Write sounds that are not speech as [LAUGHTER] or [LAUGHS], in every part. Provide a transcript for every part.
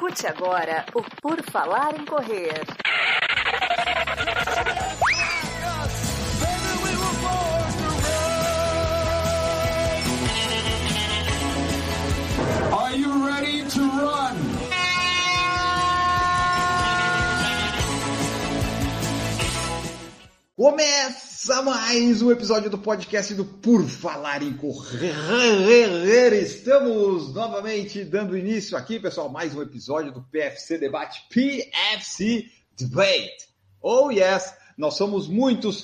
Escute agora o Por Falar em Correr. Are you ready to run? Começa mais um episódio do podcast do Por Falar em Correr. Estamos novamente dando início aqui, pessoal, mais um episódio do PFC Debate, PFC Debate. Oh yes, nós somos muitos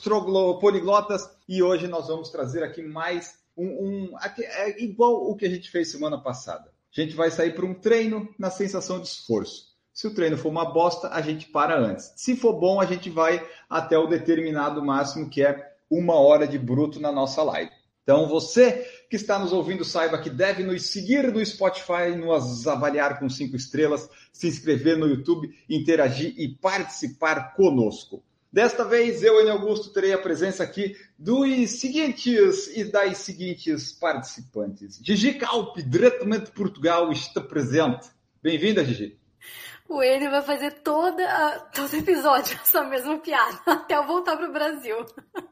poliglotas e hoje nós vamos trazer aqui mais um, um é igual o que a gente fez semana passada. A gente vai sair para um treino na sensação de esforço. Se o treino for uma bosta, a gente para antes. Se for bom, a gente vai até o determinado máximo, que é uma hora de bruto na nossa live. Então, você que está nos ouvindo, saiba que deve nos seguir no Spotify, nos avaliar com cinco estrelas, se inscrever no YouTube, interagir e participar conosco. Desta vez, eu, Enio Augusto, terei a presença aqui dos seguintes e das seguintes participantes. Gigi Calpe, diretamente de Portugal, está presente. Bem-vinda, Gigi. O Enio vai fazer toda, todo episódio [LAUGHS] essa mesma piada, [LAUGHS] até eu voltar pro Brasil. [LAUGHS]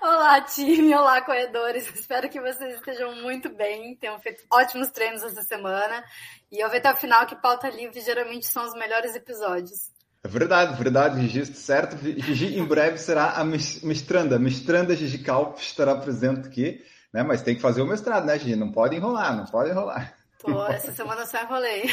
Olá, time! Olá, corredores! Espero que vocês estejam muito bem, tenham feito ótimos treinos essa semana. E eu ver até o final que pauta livre geralmente são os melhores episódios. É verdade, verdade, Gigi, certo? Gigi em breve será a mestranda. Mestranda Gigi Calp estará presente aqui, né? Mas tem que fazer o mestrado, né, Gigi? Não pode enrolar, não pode enrolar. Pô, essa semana só enrolei.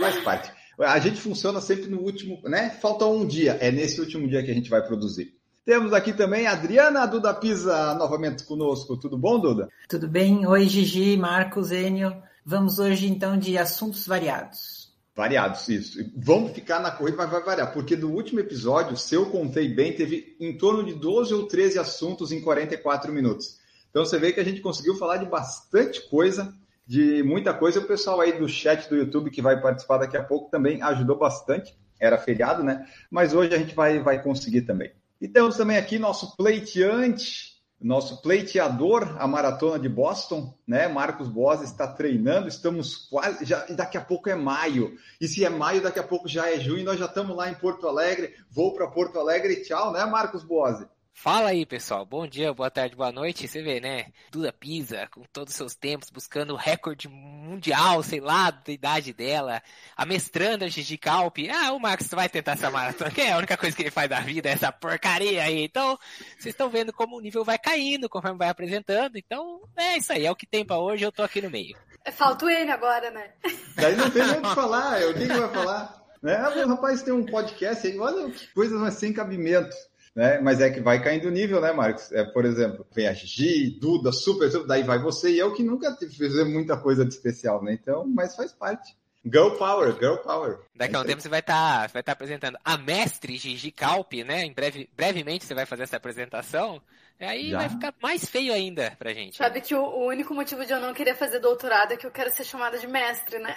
Faz parte. A gente funciona sempre no último, né? Falta um dia. É nesse último dia que a gente vai produzir. Temos aqui também a Adriana Duda Pisa novamente conosco. Tudo bom, Duda? Tudo bem. Oi, Gigi, Marcos, Enio. Vamos hoje então de assuntos variados. Variados, isso. Vamos ficar na corrida, mas vai variar, porque do último episódio, se eu contei bem, teve em torno de 12 ou 13 assuntos em 44 minutos. Então você vê que a gente conseguiu falar de bastante coisa de muita coisa. O pessoal aí do chat do YouTube que vai participar daqui a pouco também ajudou bastante. Era feriado, né? Mas hoje a gente vai, vai conseguir também. E temos também aqui nosso pleiteante, nosso pleiteador, a maratona de Boston, né? Marcos Boas está treinando, estamos quase, já, daqui a pouco é maio. E se é maio, daqui a pouco já é junho, nós já estamos lá em Porto Alegre. Vou para Porto Alegre e tchau, né, Marcos Boas? Fala aí, pessoal. Bom dia, boa tarde, boa noite. Você vê, né? Duda Pisa, com todos os seus tempos, buscando o recorde mundial, sei lá, da idade dela. A mestranda Gigi Calpe. Ah, o Marcos vai tentar essa maratona, que é a única coisa que ele faz da vida, é essa porcaria aí. Então, vocês estão vendo como o nível vai caindo conforme vai apresentando. Então, é isso aí, é o que tem pra hoje, eu tô aqui no meio. Falta o ele agora, né? Daí não tem nem o que [LAUGHS] falar, o que, que vai falar? Né? O rapaz tem um podcast aí, olha que coisas mas sem cabimento né? Mas é que vai caindo o nível, né, Marcos? É, por exemplo, vem a Gigi, Duda, super, super, daí vai você e eu que nunca fiz muita coisa de especial, né? Então, mas faz parte. Girl Power, Girl Power. Daqui a um tempo você vai estar tá, vai tá apresentando a mestre Gigi Calpe, né? Em breve, brevemente você vai fazer essa apresentação. E aí Já? vai ficar mais feio ainda pra gente. Sabe que o, o, único motivo de eu não querer fazer doutorado é que eu quero ser chamada de mestre, né?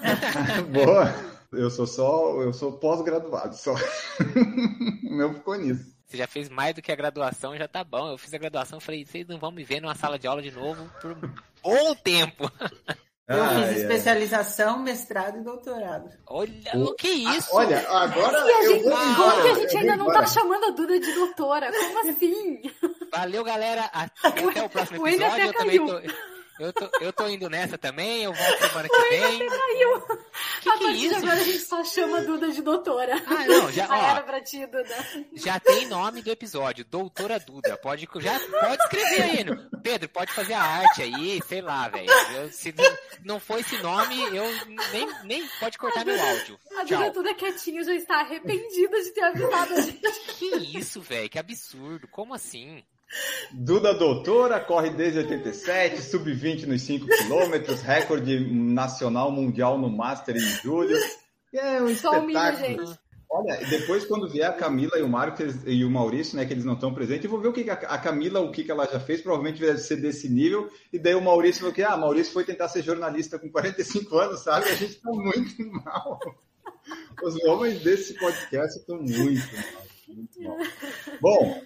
[LAUGHS] Boa! Eu sou só, eu sou pós-graduado, só. [LAUGHS] o meu ficou nisso. Você já fez mais do que a graduação, já tá bom. Eu fiz a graduação, falei, vocês não vão me ver numa sala de aula de novo por um bom tempo. [LAUGHS] Eu ah, fiz especialização, mestrado e doutorado. Olha, o que é isso? Ah, olha, agora e a gente, eu vou Como que a gente ainda não tá chamando a Duda de doutora? Como assim? Valeu, galera. [LAUGHS] Até o próximo episódio. eu também tô... Eu tô, eu tô indo nessa também, eu volto semana que vem. caiu. Que a que é isso? agora a gente só chama Duda de doutora. Ah, não, já, ó, era pra ti, Duda. Já tem nome do episódio, Doutora Duda. Pode, já, pode escrever aí. Pedro, pode fazer a arte aí, sei lá, velho. Se não for esse nome, eu nem, nem pode cortar a meu áudio. A Duda toda quietinha já está arrependida de ter avisado a gente. Que isso, velho, que absurdo. Como assim? Duda Doutora corre desde 87, sub-20 nos 5 quilômetros, recorde nacional mundial no Master em julho. É um Só espetáculo. Olha, depois quando vier a Camila e o Marcos e o Maurício, né, que eles não estão presentes, eu vou ver o que a Camila, o que ela já fez, provavelmente deve ser desse nível, e daí o Maurício falou que, ah, Maurício foi tentar ser jornalista com 45 anos, sabe? A gente tá muito [LAUGHS] mal. Os homens desse podcast estão muito mal. Muito bom. Bom,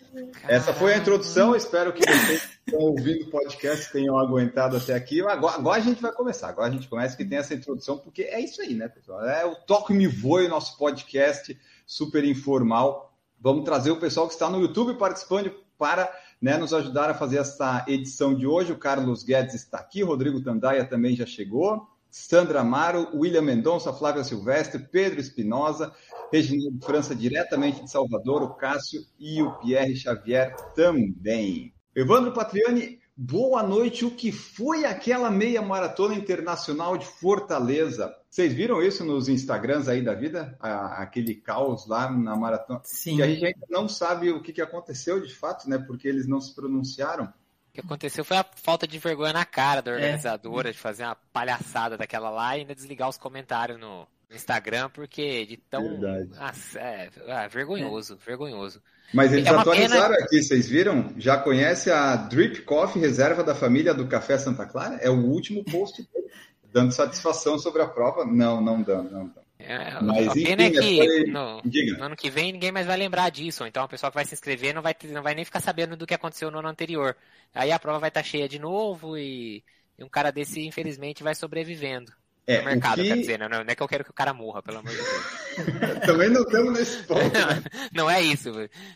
essa foi a introdução. Espero que vocês estão ouvindo o podcast tenham aguentado até aqui. Agora, agora, a gente vai começar. Agora a gente começa que tem essa introdução, porque é isso aí, né, pessoal? É o Toque Me Voe, nosso podcast super informal. Vamos trazer o pessoal que está no YouTube participando para né, nos ajudar a fazer essa edição de hoje. O Carlos Guedes está aqui, Rodrigo Tandaia também já chegou. Sandra Amaro, William Mendonça, Flávia Silvestre, Pedro Espinosa, Reginaldo França, diretamente de Salvador, o Cássio e o Pierre Xavier também. Evandro Patriani, boa noite. O que foi aquela meia maratona internacional de Fortaleza? Vocês viram isso nos Instagrams aí da vida? aquele caos lá na maratona? Sim. Que a gente ainda não sabe o que, que aconteceu de fato, né? Porque eles não se pronunciaram que aconteceu foi a falta de vergonha na cara da é. organizadora é. de fazer uma palhaçada daquela lá e ainda desligar os comentários no Instagram, porque de tão. Nossa, é, é, vergonhoso, é. vergonhoso. Mas eles é atualizaram pena... aqui, vocês viram? Já conhece a Drip Coffee, reserva da família do Café Santa Clara? É o último post dele, dando satisfação sobre a prova. Não, não dando, não dando. É, Mas, a pena enfim, é que no, no, ano que vem ninguém mais vai lembrar disso. Então a pessoa que vai se inscrever não vai, não vai nem ficar sabendo do que aconteceu no ano anterior. Aí a prova vai estar cheia de novo e, e um cara desse, infelizmente, vai sobrevivendo. É, no mercado, que... quer dizer, né? não, é que eu quero que o cara morra, pelo amor de Deus. [LAUGHS] Também não estamos nesse ponto. Né? [LAUGHS] não, é isso.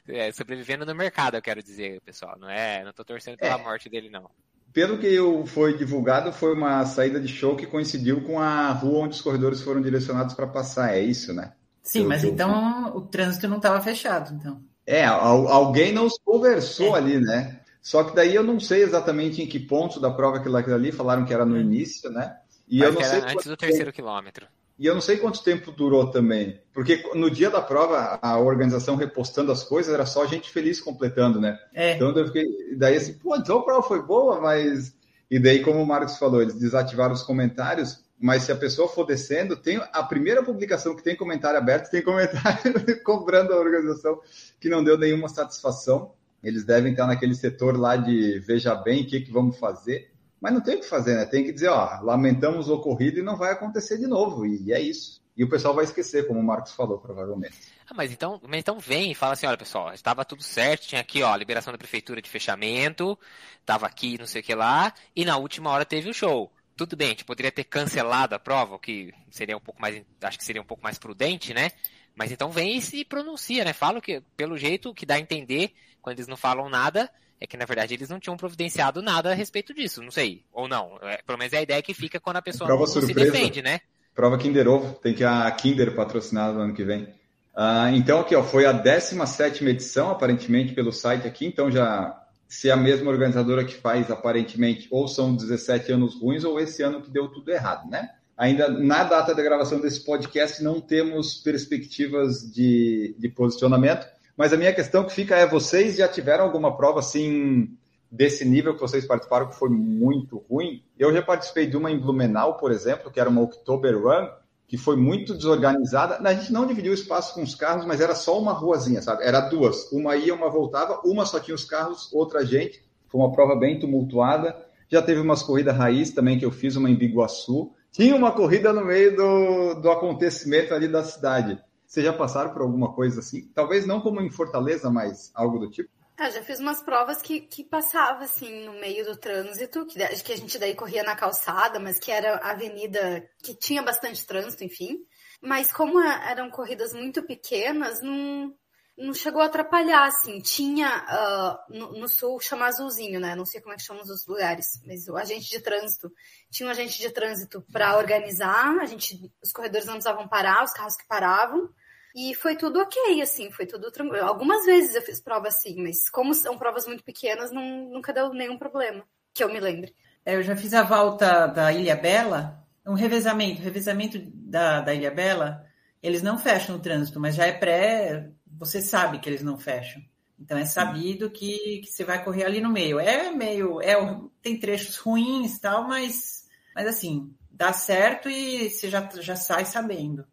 É, sobrevivendo no mercado, eu quero dizer, pessoal. Não é, não tô torcendo pela é. morte dele, não. Pelo que foi divulgado, foi uma saída de show que coincidiu com a rua onde os corredores foram direcionados para passar. É isso, né? Sim, mas então o trânsito não estava fechado, então. É, alguém não conversou é. ali, né? Só que daí eu não sei exatamente em que ponto da prova aquilo, ali, falaram que era no início, né? E Mas eu não sei antes do terceiro quilômetro. E eu não sei quanto tempo durou também. Porque no dia da prova, a organização repostando as coisas, era só gente feliz completando, né? É. Então eu fiquei. Daí assim, pô, então a prova foi boa, mas. E daí, como o Marcos falou, eles desativaram os comentários, mas se a pessoa for descendo, tem a primeira publicação que tem comentário aberto, tem comentário [LAUGHS] cobrando a organização que não deu nenhuma satisfação. Eles devem estar naquele setor lá de veja bem o que, que vamos fazer. Mas não tem o que fazer, né? Tem que dizer, ó, lamentamos o ocorrido e não vai acontecer de novo. E é isso. E o pessoal vai esquecer, como o Marcos falou, provavelmente. Ah, mas então, mas então vem e fala assim, olha pessoal, estava tudo certo, tinha aqui, ó, liberação da prefeitura de fechamento, estava aqui, não sei o que lá, e na última hora teve o show. Tudo bem, a gente poderia ter cancelado a prova, o que seria um pouco mais, acho que seria um pouco mais prudente, né? Mas então vem e se pronuncia, né? Fala que, pelo jeito que dá a entender, quando eles não falam nada, é que na verdade eles não tinham providenciado nada a respeito disso, não sei. Ou não. É, pelo menos é a ideia que fica quando a pessoa Prova não, surpresa. se defende, né? Prova Kinder Ovo, tem que a Kinder patrocinar no ano que vem. Uh, então, aqui, ó, foi a 17 edição, aparentemente, pelo site aqui, então já se é a mesma organizadora que faz, aparentemente, ou são 17 anos ruins, ou esse ano que deu tudo errado, né? Ainda na data da gravação desse podcast não temos perspectivas de, de posicionamento, mas a minha questão que fica é: vocês já tiveram alguma prova assim desse nível que vocês participaram que foi muito ruim? Eu já participei de uma em Blumenau, por exemplo, que era uma October Run, que foi muito desorganizada. A gente não dividiu o espaço com os carros, mas era só uma ruazinha, sabe? Era duas. Uma ia, uma voltava, uma só tinha os carros, outra gente. Foi uma prova bem tumultuada. Já teve umas corridas raiz também que eu fiz, uma em Biguaçu tinha uma corrida no meio do, do acontecimento ali da cidade. Vocês já passaram por alguma coisa assim? Talvez não como em Fortaleza, mas algo do tipo? Ah, já fiz umas provas que, que passava assim no meio do trânsito, que, que a gente daí corria na calçada, mas que era avenida que tinha bastante trânsito, enfim. Mas como eram corridas muito pequenas, não, não chegou a atrapalhar, assim. Tinha uh, no, no, sul chama azulzinho, né? Não sei como é que chamam os lugares, mas o agente de trânsito. Tinha um agente de trânsito para organizar, a gente, os corredores não precisavam parar, os carros que paravam. E foi tudo ok, assim, foi tudo tranquilo. Algumas vezes eu fiz prova assim, mas como são provas muito pequenas, não, nunca deu nenhum problema, que eu me lembre. É, eu já fiz a volta da Ilha Bela, um revezamento, revezamento da, da Ilha Bela, eles não fecham o trânsito, mas já é pré você sabe que eles não fecham. Então é sabido que, que você vai correr ali no meio. É meio, é, tem trechos ruins tal, mas, mas assim, dá certo e você já, já sai sabendo.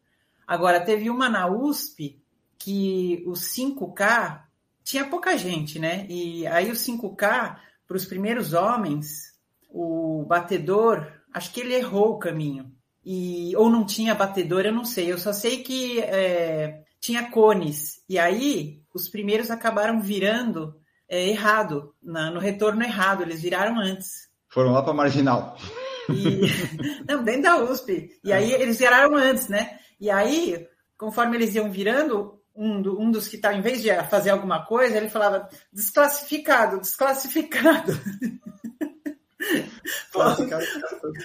Agora, teve uma na USP que os 5K tinha pouca gente, né? E aí os 5K, para os primeiros homens, o batedor, acho que ele errou o caminho. E, ou não tinha batedor, eu não sei. Eu só sei que é, tinha cones. E aí, os primeiros acabaram virando é, errado, na, no retorno errado, eles viraram antes. Foram lá para Marginal. E... [LAUGHS] Não, dentro da USP. E aí eles viraram antes, né? E aí, conforme eles iam virando, um, do, um dos que tá, em vez de fazer alguma coisa, ele falava desclassificado, desclassificado. [LAUGHS] Pô,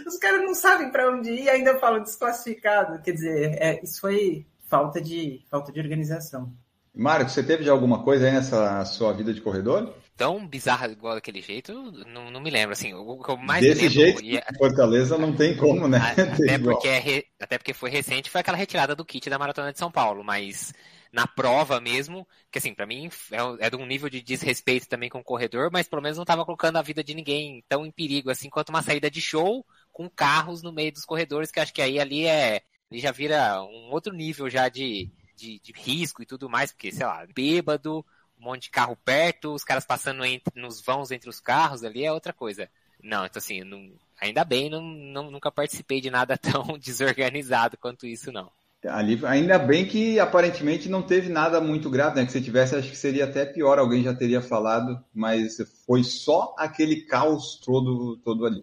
os caras não sabem para onde ir e ainda falam desclassificado. Quer dizer, é, isso foi falta de, falta de organização. Mário, você teve de alguma coisa aí nessa sua vida de corredor? Tão bizarra igual daquele jeito, não, não me lembro. Assim, o que eu mais Desse lembro, jeito, e- Fortaleza não tem como, né? [LAUGHS] Até, porque é até porque foi recente, foi aquela retirada do kit da Maratona de São Paulo, mas na prova mesmo, que assim, pra mim é, é de um nível de desrespeito também com o corredor, mas pelo menos não tava colocando a vida de ninguém tão em perigo assim quanto uma saída de show com carros no meio dos corredores, que acho que aí ali é, ali já vira um outro nível já de, de, de risco e tudo mais, porque, sei lá, bêbado, um monte de carro perto, os caras passando entre, nos vãos entre os carros ali é outra coisa. Não, então assim, não- ainda bem, não, não- nunca participei de nada [LAUGHS] tão desorganizado quanto isso, não. Ali, ainda bem que aparentemente não teve nada muito grave, né? Que se tivesse, acho que seria até pior, alguém já teria falado, mas foi só aquele caos todo, todo ali.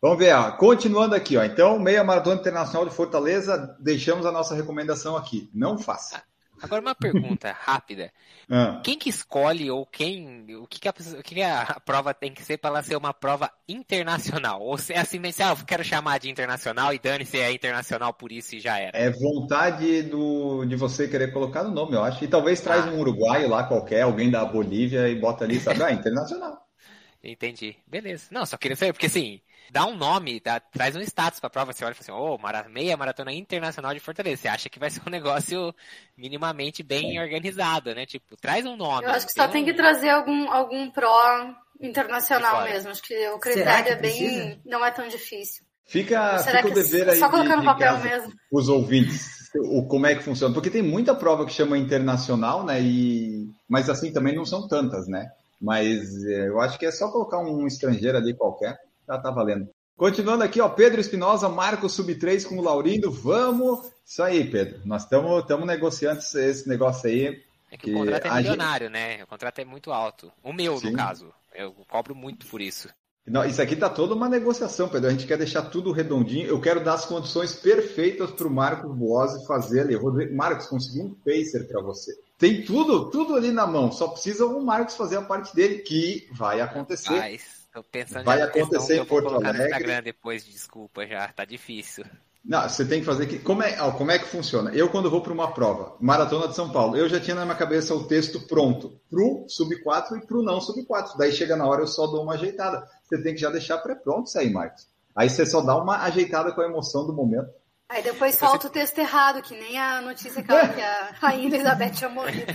Vamos ver, ó. continuando aqui, ó. Então, meia maratona internacional de Fortaleza, deixamos a nossa recomendação aqui. Não faça. Agora uma pergunta [LAUGHS] rápida. Ah, Quem que escolhe ou quem, o que, que, a, o que que a prova tem que ser para ela ser uma prova internacional? Ou se é assim, se, ah, eu quero chamar de internacional e dane-se é internacional por isso e já era. é vontade do, de você querer colocar no nome, eu acho. E talvez traz Ah. um uruguaio lá qualquer, alguém da Bolívia e bota ali, sabe? Ah, internacional. [LAUGHS] Entendi. Beleza. Não, só queria saber, porque assim, dá um nome, dá- traz um status pra prova, você olha e fala assim, ô, mara- meia maratona internacional de Fortaleza. Você acha que vai ser um [LAUGHS] negócio minimamente bem organizado, né? Tipo, traz um nome. Eu acho que só um- tem que trazer algum, algum pró internacional mesmo. Acho que o critério que é bem. precisa? não é tão difícil. Fica, Será fica o que é dever aí só colocar no papel casa, mesmo? os ouvintes, o, como é que funciona. Porque tem muita prova que chama internacional, né? E, mas assim, também não são tantas, né? Mas é, eu acho que é só colocar um estrangeiro ali qualquer, já tá valendo. Continuando aqui, ó, Pedro Espinosa, Marcos Sub 3 com o Laurindo, vamos. Isso aí, Pedro. Nós estamos negociando esse- negócio aí. É que que o contrato é a gente- milionário, né? O contrato é muito alto. O meu, Sim. no caso. Eu cobro muito por isso. Não, isso aqui tá toda uma negociação, Pedro. A gente quer deixar tudo redondinho. Eu quero dar as condições perfeitas para o Marcos Boazzi fazer ali. Eu vou dizer, Marcos, consegui um pacer para você. Tem tudo, tudo ali na mão. Só precisa o Marcos fazer a parte dele, que vai acontecer. Mas, tô pensando Vai acontecer que eu em vou Porto colocar no Alegre. Instagram depois, desculpa já, tá difícil. Não, você tem que fazer que. Como é, ó, como é que funciona? Eu, quando vou para uma prova, Maratona de São Paulo, eu já tinha na minha cabeça o texto pronto pro sub 4 e pro não sub 4. Daí chega na hora, eu só dou uma ajeitada. Você tem que já deixar pré-pronto isso aí, Marcos. Aí você só dá uma ajeitada com a emoção do momento. Aí depois solta o texto errado, que nem a notícia aquela que a Rainha Elizabeth tinha morrido.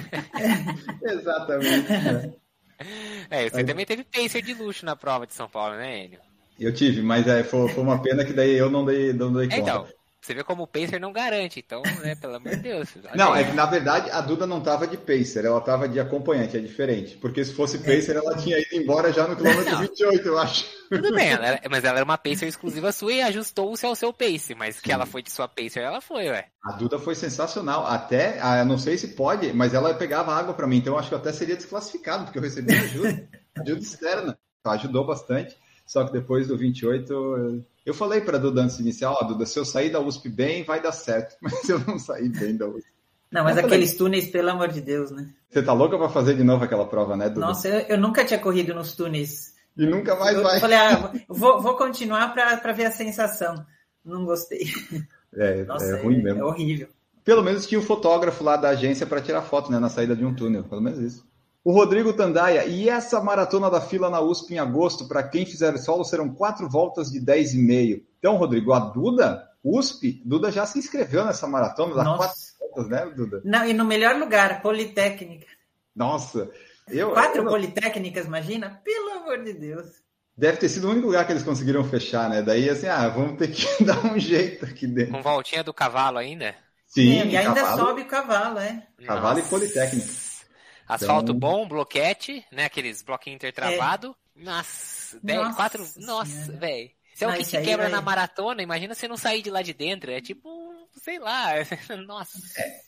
[LAUGHS] Exatamente. [LAUGHS] [LAUGHS] é. Você também teve pacer de luxo na prova de São Paulo, né, Enio? Eu tive, mas é, foi, foi uma pena que daí eu não dei, não dei É, conta. então, você vê como o pacer não garante, então, né, pelo amor de Deus. [LAUGHS] Não, é que na verdade a Duda não estava de pacer, ela estava de acompanhante, é diferente. Porque se fosse pacer, ela tinha ido embora já no quilômetro Não. 28, eu acho. Tudo bem, ela era- [LAUGHS] mas ela era uma pacer exclusiva sua e ajustou-se ao seu pace, mas que ela foi de sua pacer, ela foi, ué. A Duda foi sensacional. Até, ah, não sei se pode, mas ela pegava água para mim, então eu acho que eu até seria desclassificado, porque eu recebi ajuda, [LAUGHS] ajuda externa. Então, ajudou bastante. Só que depois do 28, eu- eu falei para a Duda antes de iniciar, ó, Duda, se eu sair da USP bem, vai dar certo. [LAUGHS] Mas eu não saí bem da USP. Não, mas Eu falei- aqueles túneis, pelo amor de Deus, né? Você tá louca para fazer de novo aquela prova, né, Duda? Nossa, eu, eu nunca tinha corrido nos túneis. E nunca mais eu vai. falei, ah, [LAUGHS] vou, vou continuar para ver a sensação. Não gostei. É, Nossa, é ruim é mesmo. horrível. Pelo menos tinha o fotógrafo lá da agência para tirar foto, né, na saída de um túnel, pelo menos isso. O Rodrigo Tandaia, e essa maratona da fila na USP em agosto, para quem fizer solo, serão quatro voltas de 10,5. Então, Rodrigo, a Duda, USP, Duda já se inscreveu nessa maratona, dá Nossa. quatro voltas, né, Duda? Não, e no melhor lugar, Politécnica. Nossa, eu, Quatro eu- politécnicas, imagina? Pelo amor de Deus. deve ter sido o único lugar que eles conseguiram fechar, né? Daí, assim, ah, vamos ter que [LAUGHS] dar um jeito aqui dentro. Com voltinha do cavalo ainda? Sim, É, e ainda cavalo, sobe o cavalo, é. cavalo e Nossa. politécnica. Asfalto Então- bom, bloquete, né? Aqueles bloquinhos intertravados. Nossa, dez, quatro. Nossa, velho. Se é o que se aí quebra vai- na maratona, imagina você não sair de lá de dentro. É tipo sei lá. [LAUGHS] Nossa.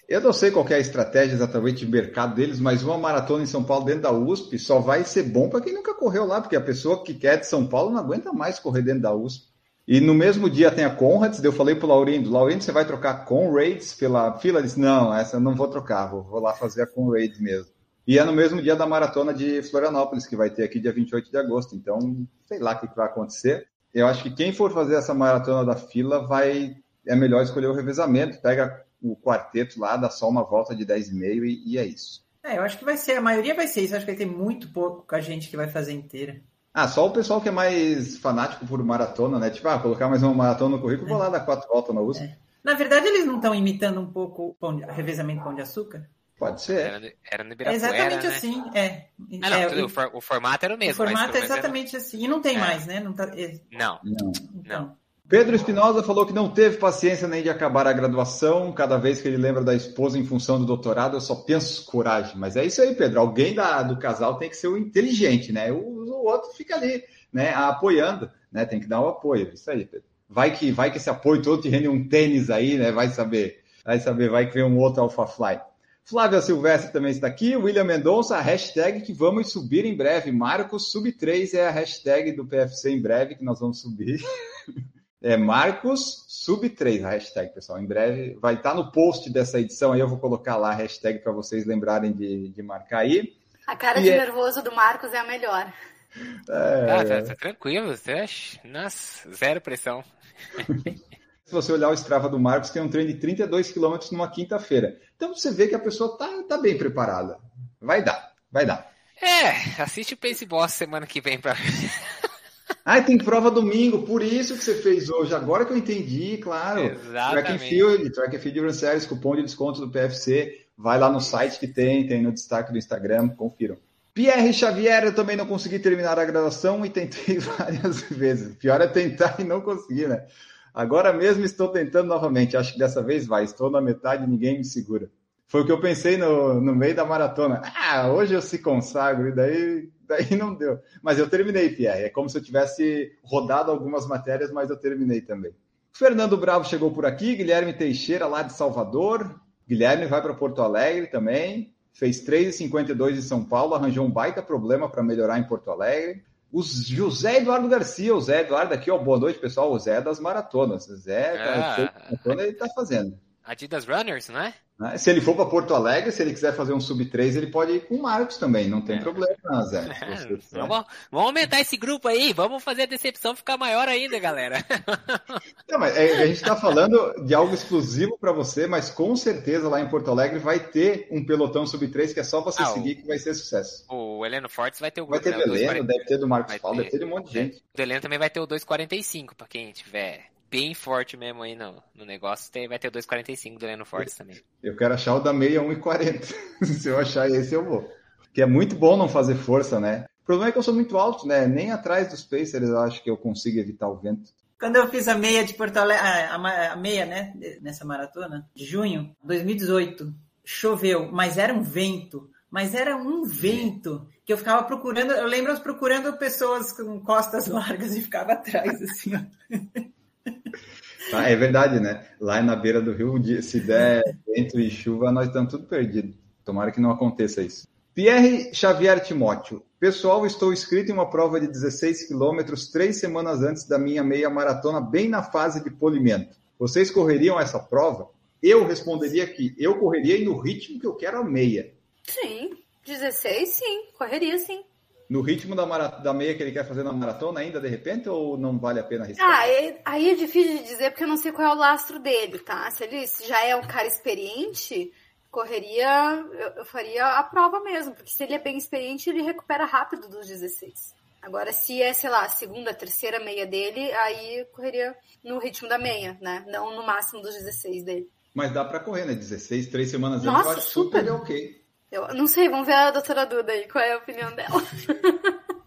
Eu não sei qual é a estratégia exatamente de mercado deles, mas uma maratona em São Paulo dentro da USP só vai ser bom para quem nunca correu lá, porque a pessoa que quer de São Paulo não aguenta mais correr dentro da USP. E no mesmo dia tem a Conrads, eu falei pro Laurindo, Laurindo, você vai trocar Conrads pela fila? Ele disse, não, essa eu não vou trocar, vou, vou lá fazer a Conrads mesmo. E é no mesmo dia da maratona de Florianópolis, que vai ter aqui dia 28 de agosto. Então, sei lá o que vai acontecer. Eu acho que quem for fazer essa maratona da fila vai. É melhor escolher o revezamento, pega o quarteto lá, dá só uma volta de 10,5 e, e é isso. É, eu acho que vai ser, a maioria vai ser isso. Acho que vai ter muito pouco com a gente que vai fazer inteira. Ah, só o pessoal que é mais fanático por maratona, né? Tipo, ah, colocar mais uma maratona no currículo, é. vou lá dar quatro voltas na USP. É. Na verdade, eles não estão imitando um pouco o revezamento pão de açúcar? Pode ser. Era, no, era no Ibirapuera, É exatamente né? assim, é. Ah, não, é, tudo, o, for, o, formato era o mesmo. O formato é exatamente era... assim. E não tem é. mais, né? Não, tá... não. não. Então. não. Pedro Espinosa falou que não teve paciência nem de acabar a graduação. Cada vez que ele lembra da esposa em função do doutorado, eu só penso coragem. Mas é isso aí, Pedro. Alguém da, do casal tem que ser o inteligente, né? O, o outro fica ali, né? Apoiando, né? Tem que dar o um apoio. Isso aí, Pedro. Vai que, vai que esse apoio todo te rende um tênis aí, né? Vai saber. Vai saber, vai que vem um outro Alpha Fly. Flávia Silvestre também está aqui. William Mendonça, a hashtag que vamos subir em breve. Marcos Sub 3 é a hashtag do PFC em breve que nós vamos subir. [LAUGHS] É Marcos Sub 3 a hashtag, pessoal. Em breve vai estar no post dessa edição aí. Eu vou colocar lá a hashtag para vocês lembrarem de, de marcar aí. A cara e de é... nervoso do Marcos é a melhor. É... Ah, tá, tá tranquilo. Você... Nossa, zero pressão. [LAUGHS] Se você olhar o Strava do Marcos, tem um treino de 32 km numa quinta-feira. Então você vê que a pessoa tá, tá bem preparada. Vai dar, vai dar. É, assiste o Pace Boss semana que vem para Ah, [LAUGHS] tem prova domingo, por isso que você fez hoje. Agora que eu entendi, claro. Exatamente. Track and Field, Track and Field Run Series, cupom de desconto do PFC. Vai lá no site que tem, tem no destaque do Instagram, confiram. Pierre Xavier, eu também não consegui terminar a graduação e tentei [LAUGHS] várias vezes. Pior é tentar e não conseguir, né? Agora mesmo estou tentando novamente. Acho que dessa vez vai. Estou na metade, ninguém me segura. Foi o que eu pensei no, no meio da maratona. Ah, hoje eu se consagro, e daí daí não deu. Mas eu terminei, Pierre. É como se eu tivesse rodado algumas matérias, mas eu terminei também. Fernando Bravo chegou por aqui, Guilherme Teixeira, lá de Salvador. Guilherme vai para Porto Alegre também. Fez 3,52 em São Paulo, arranjou um baita problema para melhorar em Porto Alegre. O José Eduardo Garcia, o Zé Eduardo aqui, ó, boa noite, pessoal. O Zé é das maratonas. O Zé, tá, ah, maratona, ele está fazendo. Adidas Runners, não é? Né? Se ele for para Porto Alegre, se ele quiser fazer um sub 3, ele pode ir com o Marcos também, não tem é. problema, Zé. [LAUGHS] É, vamos, vamos, aumentar esse grupo aí, vamos fazer a decepção ficar maior ainda, galera. [LAUGHS] Não, mas é, a gente está falando de algo exclusivo para você, mas com certeza lá em Porto Alegre vai ter um pelotão sub 3 que é só você ah, seguir que vai ser sucesso. O Heleno Fortes vai ter o Vai ter né, do Heleno, deve ter do Marcos Paulo, deve ter de um monte de gente. O Heleno também vai ter o 245 para quem tiver bem forte mesmo aí no, no negócio, tem, vai ter o 2,45 do Leno Fortes também. Eu quero achar o da meia 1,40. [LAUGHS] Se eu achar esse, eu vou. Que é muito bom não fazer força, né? O problema é que eu sou muito alto, né? Nem atrás dos Pacers eu acho que eu consigo evitar o vento. Quando eu fiz a meia de Porto Alegre, a, a meia, né, nessa maratona, de junho, 2018, choveu, mas era um vento mas era um vento que eu ficava procurando, eu lembro eu procurando pessoas com costas [LAUGHS] largas e ficava atrás, assim, ó. [LAUGHS] Ah, é verdade, né? Lá na beira do rio, se der vento e chuva, nós estamos tudo perdidos. Tomara que não aconteça isso. Pierre Xavier Timóteo. Pessoal, estou inscrito em uma prova de 16 quilômetros três semanas antes da minha meia maratona, bem na fase de polimento. Vocês correriam essa prova? Eu responderia que eu correria no ritmo que eu quero a meia. Sim, 16 sim, correria sim no ritmo da, da meia que ele quer fazer na maratona ainda, de repente, ou não vale a pena arriscar? Ah, é, aí é difícil de dizer porque eu não sei qual é o lastro dele, tá? Se ele já é um cara experiente, correria, eu, eu faria a prova mesmo, porque se ele é bem experiente, ele recupera rápido dos 16. Agora, se é, sei lá, a segunda, terceira meia dele, aí correria no ritmo da meia, né? Não no máximo dos 16 dele. Mas dá para correr, né? 16, três semanas Nossa, antes, eu acho super, super ok. Eu não sei, vamos ver a doutora Duda aí, qual é a opinião dela. [LAUGHS]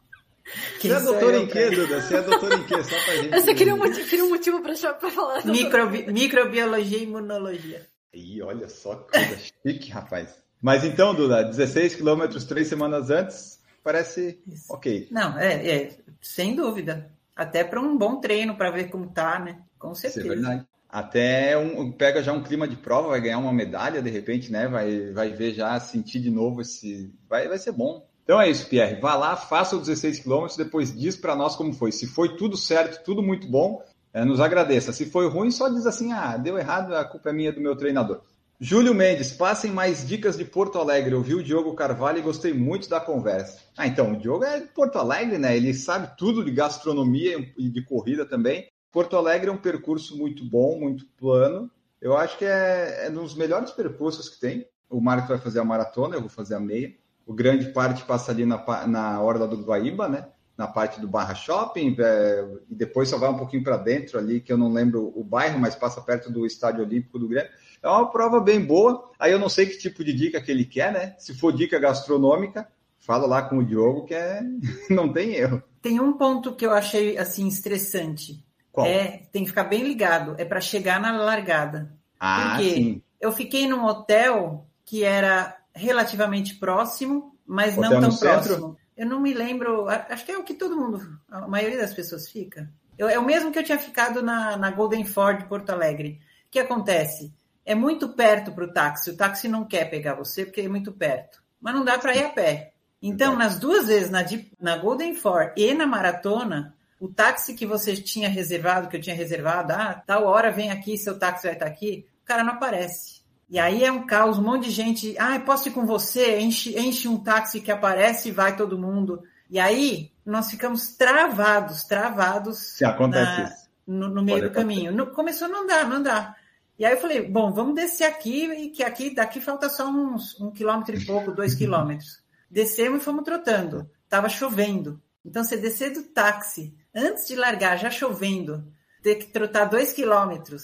Você é doutora em quê, Duda? Você é doutora em quê? Só pra gente. [LAUGHS] Eu só queria um motivo, queria um motivo pra, pra falar. Microbi microbiologia e imunologia. Ih, olha só que coisa [LAUGHS] chique, rapaz. Mas então, Duda, 16 quilômetros três semanas antes, parece Isso. ok. Não, é, é, sem dúvida. Até para um bom treino, para ver como tá, né? Com certeza. Isso é verdade. Até um, pega já um clima de prova, vai ganhar uma medalha de repente, né? Vai, vai ver já, sentir de novo esse. Vai, vai ser bom. Então é isso, Pierre. Vá lá, faça os 16 quilômetros, depois diz para nós como foi. Se foi tudo certo, tudo muito bom, é, nos agradeça. Se foi ruim, só diz assim: ah, deu errado, a culpa é minha do meu treinador. Júlio Mendes, passem mais dicas de Porto Alegre. Eu vi o Diogo Carvalho e gostei muito da conversa. Ah, então, o Diogo é de Porto Alegre, né? Ele sabe tudo de gastronomia e de corrida também. Porto Alegre é um percurso muito bom, muito plano. Eu acho que é, é um dos melhores percursos que tem. O Marcos vai fazer a maratona, eu vou fazer a meia. O grande parte passa ali na, na Orla do Guaíba, né? Na parte do Barra Shopping, é, e depois só vai um pouquinho para dentro ali, que eu não lembro o bairro, mas passa perto do Estádio Olímpico do Grêmio. É uma prova bem boa. Aí eu não sei que tipo de dica que ele quer, né? Se for dica gastronômica, fala lá com o Diogo que é... [LAUGHS] não tem erro. Tem um ponto que eu achei assim estressante. Qual? É, tem que ficar bem ligado, é para chegar na largada. Ah, Porque sim. eu fiquei num hotel que era relativamente próximo, mas Hotel não tão centro? próximo. Eu não me lembro, acho que é o que todo mundo, a maioria das pessoas fica. Eu- é o mesmo que eu tinha ficado na, na Golden Ford Porto Alegre. O que acontece? É muito perto para o táxi, o táxi não quer pegar você porque é muito perto, mas não dá para ir a pé. Então, nas duas vezes, na, na Golden Ford e na maratona, o táxi que você tinha reservado, que eu tinha reservado, ah, tal hora vem aqui, seu táxi vai estar aqui, o cara não aparece. E aí é um caos, um monte de gente, ah, posso ir com você? Enche, enche um táxi que aparece e vai todo mundo. E aí nós ficamos travados, travados Se acontece na- isso. no, no meio Pode do caminho. No- começou a não dar, não dá. E aí eu falei, bom, vamos descer aqui, e que aqui daqui falta só uns um quilômetro e pouco, dois quilômetros. Descemos e fomos trotando. Tava chovendo. Então, você descer do táxi, antes de largar, já chovendo, ter que trotar dois quilômetros.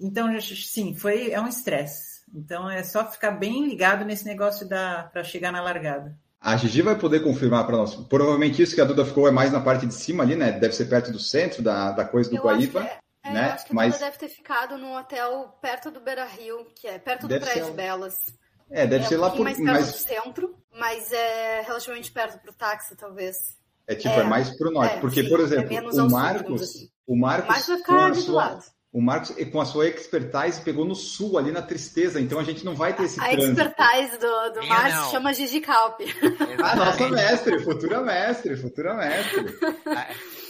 Então, sim, foi, é um estresse. Então, é só ficar bem ligado nesse negócio da para chegar na largada. A Gigi vai poder confirmar para nós. Provavelmente isso que a Duda ficou é mais na parte de cima ali, né? Deve ser perto do centro da, da coisa do Eu acho que Guaíba. é. É, né? eu acho que a Mas- Duda deve ter ficado num hotel perto do Beira Rio, que é perto do Deve Prédio ser Belas. É, deve é ser um lá por. mais perto Mas do centro, mas é relativamente perto pro táxi, talvez. É tipo, é, é, mais pro norte. é, porque, sim, por é exemplo, ao o sul, Marcos. assim. O Marcos, vai com a sua, o Marcos, com a sua expertise, pegou no sul, ali na tristeza. Então a gente não vai ter esse A trânsito. expertise do, do não. chama Gigi Calpe. Ah, nossa mestre, futura mestre, futura mestre.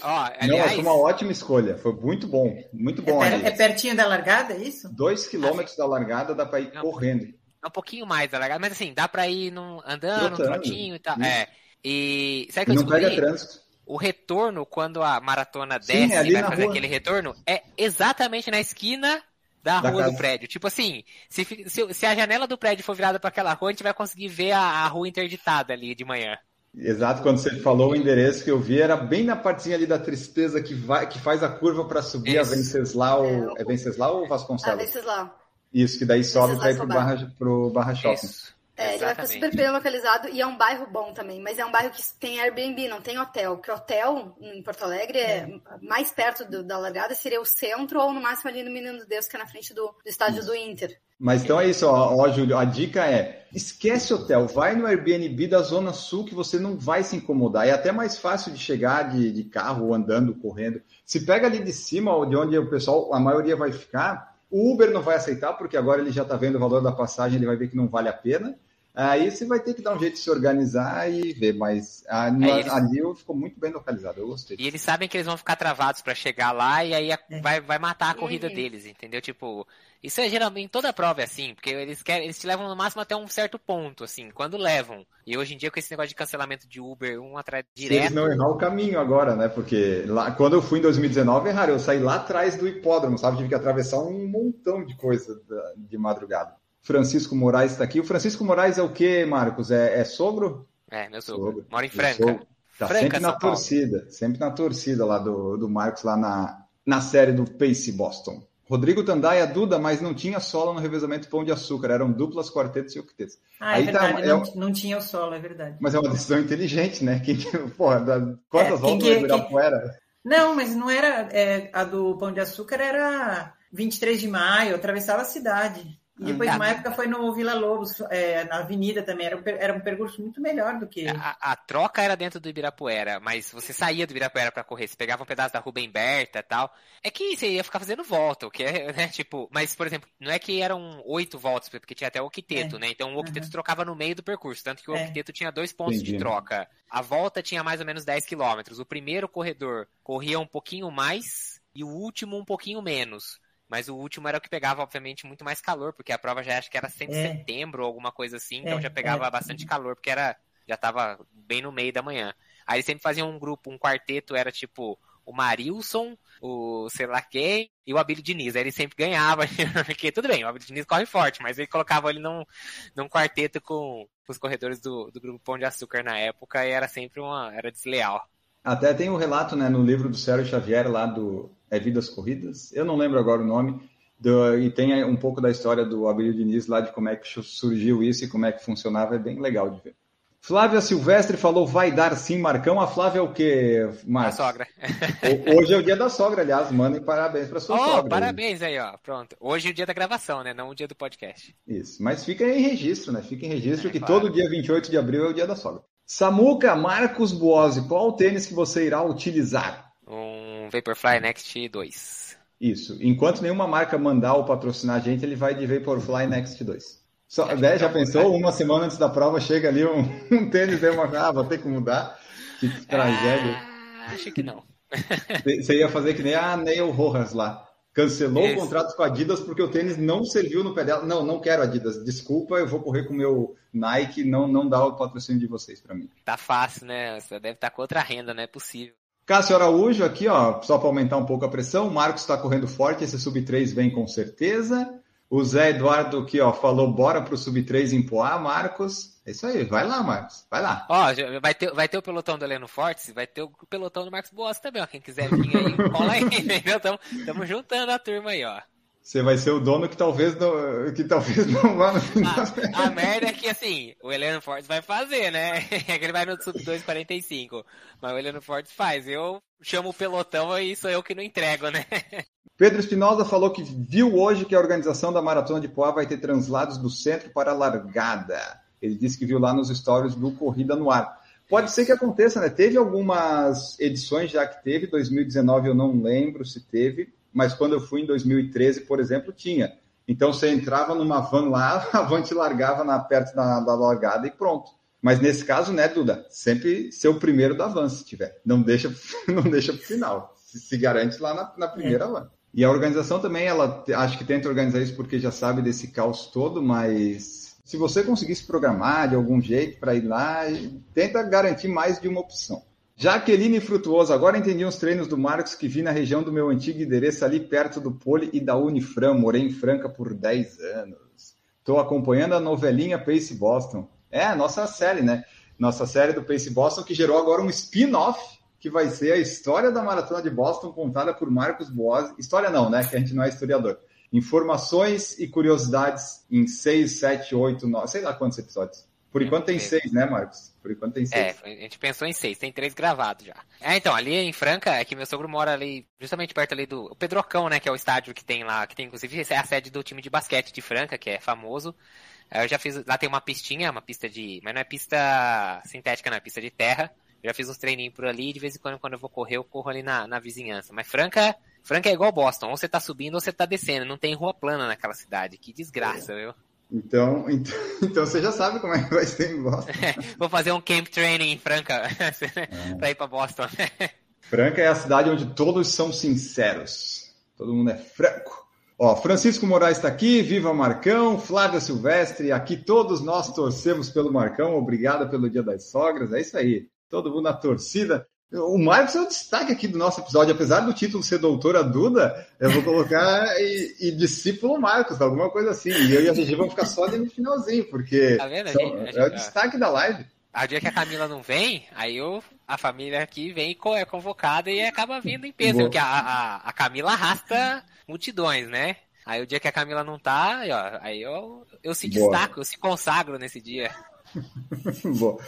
Ó, Não, aliás, foi uma ótima escolha. Foi muito bom. Muito É, bom, Anaís. é pertinho da largada, é isso? Dois quilômetros da largada dá para ir Não. correndo. é um pouquinho mais da largada, mas assim, dá pra ir num, andando, um Trotando. trotinho e tal. Isso. É. E sabe que eu não pega trânsito. O retorno, quando a maratona Sim, desce é ali e vai fazer rua. aquele retorno, é exatamente na esquina da, Da rua casa. do prédio. Tipo assim, se, se, se a janela do prédio for virada para aquela rua, a gente vai conseguir ver a, a rua interditada ali de manhã. Exato, quando você falou o endereço que eu vi, era bem na partezinha ali da tristeza que, vai, que faz a curva para subir a Isso. Venceslau. É, É Venceslau ou Ah, Vasconcelos? desses lá. Isso, que daí sobe para ir pro Venceslau Barra, pro Barra Shopping. Isso. É, ele vai ficar Exatamente. super bem localizado e é um bairro bom também, mas é um bairro que tem Airbnb, não tem hotel. Porque hotel em Porto Alegre é mais perto do- da largada seria o centro ou no máximo ali no Menino Deus, que é na frente do, do estádio do Inter. Mas então é isso, ó, ó, Júlio. A dica é: esquece hotel, vai no Airbnb da Zona Sul que você não vai se incomodar. É até mais fácil de chegar de, de carro, ou andando, correndo. Se pega ali de cima, ou de onde o pessoal, a maioria vai ficar, o Uber não vai aceitar, porque agora ele já está vendo o valor da passagem, ele vai ver que não vale a pena. Aí você vai ter que dar um jeito de se organizar e ver, mas a- eles- ali ficou muito bem localizado, eu gostei. E eles sabem que eles vão ficar travados pra chegar lá e aí a- É. vai, vai matar a corrida deles, entendeu? Tipo, isso é geralmente toda prova é assim, porque eles querem, eles te levam no máximo até um certo ponto, assim, quando levam. E hoje em dia com esse negócio de cancelamento de Uber, um atrás Se eles direto, não errar o caminho agora, né? Porque lá, quando eu fui em 2019, erraram. Eu saí lá atrás do hipódromo, sabe? Tive que atravessar um montão de coisa de madrugada. Francisco Moraes está aqui. O Francisco Moraes é o quê, Marcos? É, é sogro? é, meu sogro, Sogro. mora em Franca. sogro. Tá Franca, sempre na São Paulo. torcida. Sempre na torcida lá do, do Marcos, lá na, na série do Pace Boston. Rodrigo Tandaia, Duda, mas não tinha solo no revezamento Pão de Açúcar. Eram duplas, quartetos e octetos. Ah, é Aí tá, verdade, é não, um- não tinha o solo, é verdade. Mas é uma decisão inteligente, né? Quem, [LAUGHS] porra, da- quantas É, quem voltas que- do Ibirapuera? Não, mas não era. é, a do Pão de Açúcar era 23 de maio, atravessava a cidade. E depois, uma época, foi no Vila Lobos, é, na avenida também. Era um, era um percurso muito melhor do que. A, a, troca era dentro do Ibirapuera, mas você saía do Ibirapuera para correr. Você pegava um pedaço da Rubem Berta e tal. É que você ia ficar fazendo volta, o que é, [LAUGHS] né? Tipo, mas, por exemplo, não é que eram oito voltas, porque tinha até o octeto, é. né? Então o octeto uhum. trocava no meio do percurso. Tanto que o é. octeto tinha dois pontos Entendi. de troca. A volta tinha mais ou menos 10 quilômetros. O primeiro corredor corria um pouquinho mais e o último um pouquinho menos. Mas o último era o que pegava, obviamente, muito mais calor, porque a prova já acho que era sempre é. setembro ou alguma coisa assim, então é, já pegava é. bastante calor, porque era já estava bem no meio da manhã. Aí eles sempre faziam um grupo, um quarteto, era tipo o Marilson, o sei lá quem e o Abílio Diniz. Aí ele sempre ganhava, [LAUGHS] porque tudo bem, o Abílio Diniz corre forte, mas ele colocava ele num, num quarteto com, com os corredores do, do grupo Pão de Açúcar na época e era sempre uma. era desleal. Até tem um relato né, no livro do Sérgio Xavier lá do é Vidas Corridas, eu não lembro agora o nome, do, e tem um pouco da história do Abílio Diniz lá de como é que surgiu isso e como é que funcionava, é bem legal de ver. Flávia Silvestre falou, vai dar sim, Marcão. A Flávia é o quê, Marcos? A sogra. Hoje é o dia da sogra, aliás. Mandem parabéns para sua oh, sogra. Parabéns aí, ó. Pronto. Hoje é o dia da gravação, né? Não o dia do podcast. Isso. Mas fica em registro, né? Fica em registro é, que claro. todo dia 28 de abril é o dia da sogra. Samuca Marcos Buozzi, qual o tênis que você irá utilizar? Um Vaporfly Next 2. Isso. Enquanto nenhuma marca mandar ou patrocinar a gente, ele vai de Vaporfly Next 2. Só, né, já pensou? Uma semana antes da prova chega ali um, [LAUGHS] um tênis e uma. Ah, vou ter que mudar. Que tragédia. Ah, acho que não. Você ia fazer que nem a Neil Rojas lá. Cancelou Isso. o contrato com a Adidas porque o tênis não serviu no pé dela. Não, não quero Adidas. Desculpa, eu vou correr com o meu Nike. Não, não dá o patrocínio de vocês para mim. Tá fácil, né? Você deve estar com outra renda, não é possível. Cássio Araújo aqui, ó, só para aumentar um pouco a pressão. O Marcos está correndo forte, esse sub 3 vem com certeza. O Zé Eduardo aqui, ó, falou bora pro Sub-3 em Poá, Marcos. É isso aí, vai lá, Marcos, vai lá. Ó, vai ter, vai ter o pelotão do Heleno Fortes, vai ter o pelotão do Marcos Boas também, ó. Quem quiser vir aí, cola aí, [LAUGHS] entendeu? Tamo, tamo juntando a turma aí, ó. Você vai ser o dono que talvez não, que talvez não vá no final. A, a merda é que, assim, o Heleno Fortes vai fazer, né? [LAUGHS] É que ele vai no Sub 245. Mas o Heleno Fortes faz. Eu chamo o pelotão e sou eu que não entrego, né? [LAUGHS] Pedro Espinosa falou que viu hoje que a organização da Maratona de Poá vai ter translados do centro para a largada. Ele disse que viu lá nos stories do Corrida no Ar. Pode ser que aconteça, né? Teve algumas edições já que teve, 2019 eu não lembro se teve, mas quando eu fui em 2013, por exemplo, tinha. Então você entrava numa van lá, [LAUGHS] a van te largava na, perto da, da largada e pronto. Mas nesse caso, né, Duda? Sempre ser o primeiro da van, se tiver. Não deixa, [LAUGHS] não deixa para o final. Se, se, garante lá na, na primeira é. van. E a organização também, ela acho que tenta organizar isso porque já sabe desse caos todo, mas se você conseguir se programar de algum jeito para ir lá, tenta garantir mais de uma opção. Jaqueline Frutuoso, agora entendi os treinos do Marcos que vi na região do meu antigo endereço ali perto do Poli e da Unifran. Morei em Franca por 10 anos. Estou acompanhando a novelinha Pace Boston. É, nossa série, né? Nossa série do Pace Boston que gerou agora um spin-off que vai ser a história da Maratona de Boston contada por Marcos Boas. História não, né? Que a gente não é historiador. Informações e curiosidades em 6, 7, 8, 9, sei lá quantos episódios. Por enquanto tem seis, né, Marcos? Por enquanto tem seis. É, a gente pensou em seis, tem três gravados já. É, então, ali em Franca, é que meu sogro mora ali, justamente perto ali do o Pedrocão, né, que é o estádio que tem lá, que tem inclusive é a sede do time de basquete de Franca, que é famoso. Eu já fiz, lá tem uma pistinha, uma pista de, mas não é pista sintética, não é pista de terra já fiz uns treininhos por ali, de vez em quando, quando eu vou correr, eu corro ali na, na vizinhança. Mas Franca, Franca é igual Boston, ou você tá subindo ou você tá descendo, não tem rua plana naquela cidade. Que desgraça, é. viu? Então, [LAUGHS] então, então você já sabe como é que vai ser em Boston. vou fazer um camp training em Franca é. [LAUGHS] pra ir pra Boston. [LAUGHS] Franca é a cidade onde todos são sinceros. Todo mundo é franco. Ó, Francisco Moraes está aqui, viva Marcão, Flávia Silvestre, aqui todos nós torcemos pelo Marcão, obrigado pelo Dia das Sogras, é isso aí todo mundo na torcida. O Marcos é o destaque aqui do nosso episódio, apesar do título ser doutora Duda, eu vou colocar [LAUGHS] e, e, discípulo Marcos, alguma coisa assim. E eu e a Gigi vamos ficar só ali no finalzinho, porque tá vendo, são, gente, é o destaque da live. A dia que a Camila não vem, aí eu, a família aqui vem e é convocada e acaba vindo em peso, porque a, a, a, Camila arrasta multidões, né? Aí o dia que a Camila não tá, aí, ó, aí eu, eu se destaco, eu se consagro nesse dia. [LAUGHS] Boa.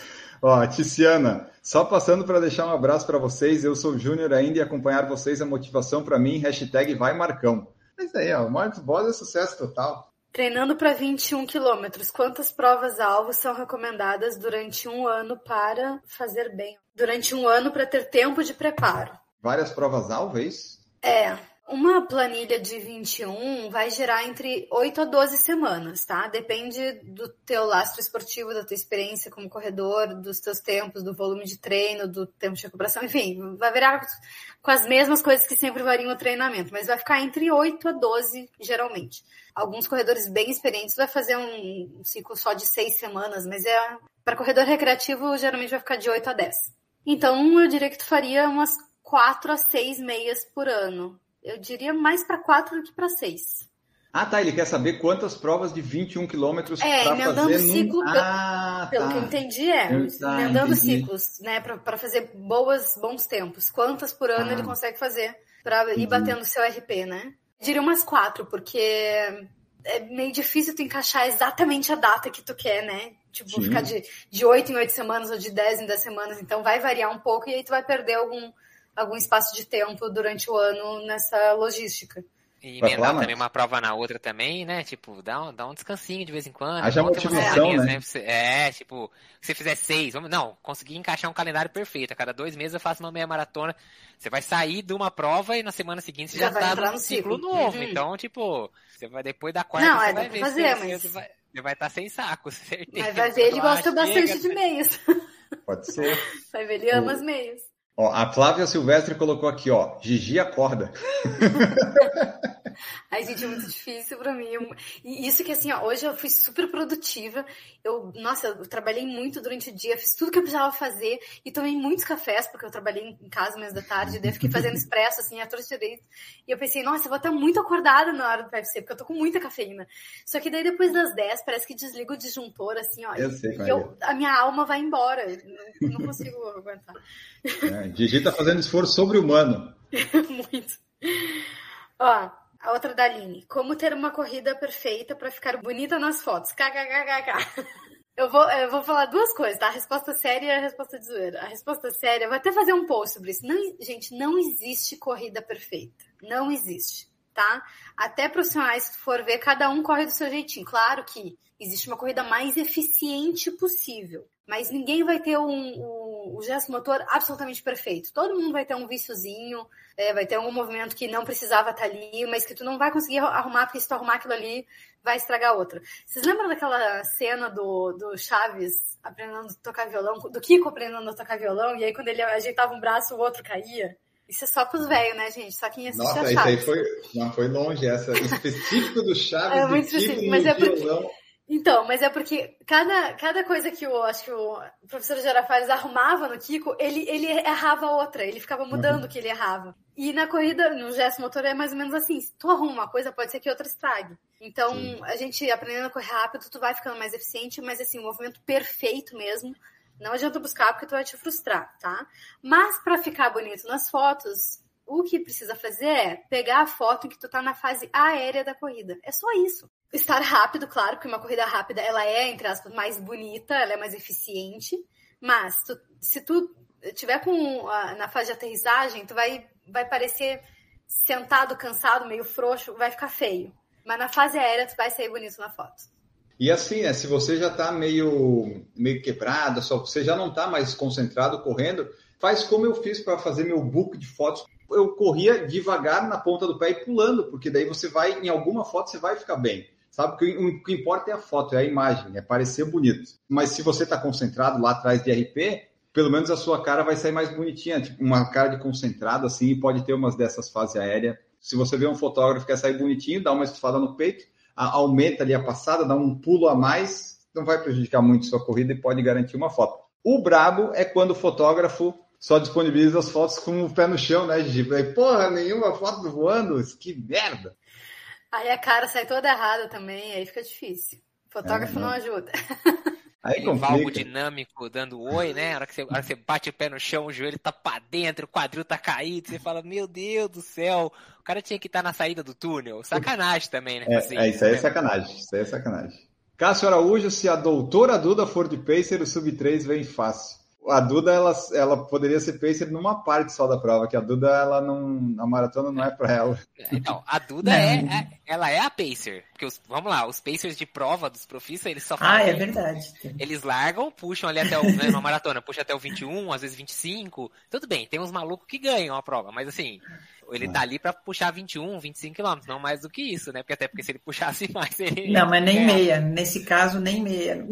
Ó, Tiziana, só passando para deixar um abraço para vocês. Eu sou Júnior ainda e acompanhar vocês é motivação para mim. Hashtag vai Marcão. É isso aí, ó. O Marcos Boss é sucesso total. Treinando para 21 quilômetros, quantas provas-alvo são recomendadas durante um ano para fazer bem? Durante um ano para ter tempo de preparo. Várias provas-alvo, é isso? É, uma planilha de 21 vai gerar entre 8 a 12 semanas, tá? Depende do teu lastro esportivo, da tua experiência como corredor, dos teus tempos, do volume de treino, do tempo de recuperação, enfim, vai variar com as mesmas coisas que sempre variam o treinamento, mas vai ficar entre 8 a 12 geralmente. Alguns corredores bem experientes vai fazer um ciclo só de 6 semanas, mas é para corredor recreativo geralmente vai ficar de 8 a 10. Então, eu diria que tu faria umas 4 a 6 meias por ano eu diria mais para 4 do que para 6. Ah, tá. Ele quer saber quantas provas de 21 quilômetros é, para fazer ciclo, num... ah, pelo tá. que eu entendi, é. tá, emendando entendi. ciclos, né? Para fazer boas, bons tempos. Quantas por ano Ah. ele consegue fazer para ir Entendi. batendo o seu RP, né? Diria umas quatro, porque é meio difícil tu encaixar exatamente a data que tu quer, né? Tipo, Sim. ficar de, de 8 em 8 semanas ou de 10 em 10 semanas. Então vai variar um pouco e aí tu vai perder algum, algum espaço de tempo durante o ano nessa logística. E emendar também uma prova na outra também, né? Tipo, dá um, dá um descansinho de vez em quando. Haja motivação, né? você- É, tipo, se você fizer seis, vamos, não, conseguir encaixar um calendário perfeito. A cada dois meses eu faço uma meia maratona. Você vai sair de uma prova e na semana seguinte você Já já, vai tá num no ciclo ciclo. novo. Uhum. Então, tipo, você vai depois da quarta, Não, você é, vai ver fazer, você, mas- você vai, você vai estar sem saco, [LAUGHS] certeza. Mas vai ver, ele gosta "Chega, bastante de meias. Pode ser. [LAUGHS] Vai ver, ele ama as meias. Ó, a Flávia Silvestre colocou aqui, ó. Gigi acorda. [LAUGHS] Ai, gente, é muito difícil pra mim. E isso que, assim, ó, hoje eu fui super produtiva. Eu, nossa, eu trabalhei muito durante o dia, fiz tudo que eu precisava fazer e tomei muitos cafés, porque eu trabalhei em casa mesmo da tarde, daí eu fiquei fazendo [LAUGHS] expresso, assim, a torta direito. E eu pensei, nossa, eu vou estar muito acordada na hora do PFC, porque eu tô com muita cafeína. Só que daí depois das 10, parece que desliga o disjuntor, assim, ó. Eu sei qual e é. eu, a minha alma vai embora. Eu não, não consigo aguentar. É, Gigi tá fazendo esforço sobre-humano. [LAUGHS] Muito. Ó, a outra da Aline. Como ter uma corrida perfeita pra ficar bonita nas fotos? KKKKK. Eu vou, eu vou falar duas coisas, tá? A resposta séria e a resposta de zoeira. A resposta séria, eu vou até fazer um post sobre isso. Não, gente, não existe corrida perfeita. Não existe, tá? Até profissionais, se for ver, cada um corre do seu jeitinho. Claro que existe uma corrida mais eficiente possível. Mas ninguém vai ter um, um, o gesto motor absolutamente perfeito. Todo mundo vai ter um viciozinho, é, vai ter algum movimento que não precisava estar ali, mas que tu não vai conseguir arrumar, porque se tu arrumar aquilo ali, vai estragar outra. Vocês lembram daquela cena do, do Chaves aprendendo a tocar violão, do Kiko aprendendo a tocar violão, e aí quando ele ajeitava um braço, o outro caía? Isso é só pros velhos, né, gente? Só quem assiste Nossa, a isso Chaves. aí foi, não, foi longe essa. Específico do [LAUGHS] Chaves, É muito específico, mas é porque- violão. Então, mas é porque cada, cada coisa que o, acho que o professor Girafales arrumava no Kiko, ele, ele errava outra, ele ficava mudando o que ele errava. E na corrida, no gesto motor, é mais ou menos assim. Se tu arruma uma coisa, pode ser que outra estrague. Então, Sim. a gente aprendendo a correr rápido, tu vai ficando mais eficiente, mas assim, o movimento perfeito mesmo. Não adianta buscar porque tu vai te frustrar, tá? Mas para ficar bonito nas fotos, o que precisa fazer é pegar a foto em que tu tá na fase aérea da corrida. É só isso. Estar rápido, claro, porque uma corrida rápida ela é, entre aspas, mais bonita, ela é mais eficiente. Mas tu- se tu tiver com a- na fase de aterrissagem, tu vai, vai parecer sentado, cansado, meio frouxo, vai ficar feio. Mas na fase aérea tu vai sair bonito na foto. E assim, né, se você já está meio, meio quebrado, só você já não está mais concentrado correndo, faz como eu fiz para fazer meu book de fotos. Eu corria devagar na ponta do pé e pulando, porque daí você vai, em alguma foto, você vai ficar bem. Sabe? Porque o que importa é a foto, é a imagem, é parecer bonito. Mas se você está concentrado lá atrás de RP, pelo menos a sua cara vai sair mais bonitinha, tipo uma cara de concentrado assim, e pode ter umas dessas fases aéreas. Se você vê um fotógrafo que quer sair bonitinho, dá uma estufada no peito, aumenta ali a passada, dá um pulo a mais, não vai prejudicar muito sua corrida e pode garantir uma foto. O brabo é quando o fotógrafo só disponibiliza as fotos com o pé no chão, né, Gigi? Porra, nenhuma foto voando, que merda! Aí a cara sai toda errada também, aí fica difícil. O fotógrafo É, não não. ajuda. Aí Aquele valgo dinâmico dando oi, né? A hora, que você, a hora que você bate o pé no chão, o joelho tá pra dentro, o quadril tá caído, você fala, meu Deus do céu, o cara tinha que estar na saída do túnel. Sacanagem também, né? É, é, isso aí é né? sacanagem, isso aí é sacanagem. Cássio Araújo, se a doutora Duda for de pacer, o sub-3 vem fácil. A Duda ela, ela poderia ser pacer numa parte só da prova, que a Duda ela não a maratona não é para ela. Então, a Duda é, é, ela é a pacer, porque os, vamos lá, os pacers de prova dos profistas, eles só fazem, Ah, é verdade. Eles largam, puxam ali até o né, uma maratona, puxa até o 21, às vezes 25. Tudo bem, tem uns malucos que ganham a prova, mas assim, ele tá ali para puxar 21, 25 quilômetros, não mais do que isso, né? Porque até porque se ele puxasse [LAUGHS] mais, ele Não, mas nem meia, nesse caso nem meia.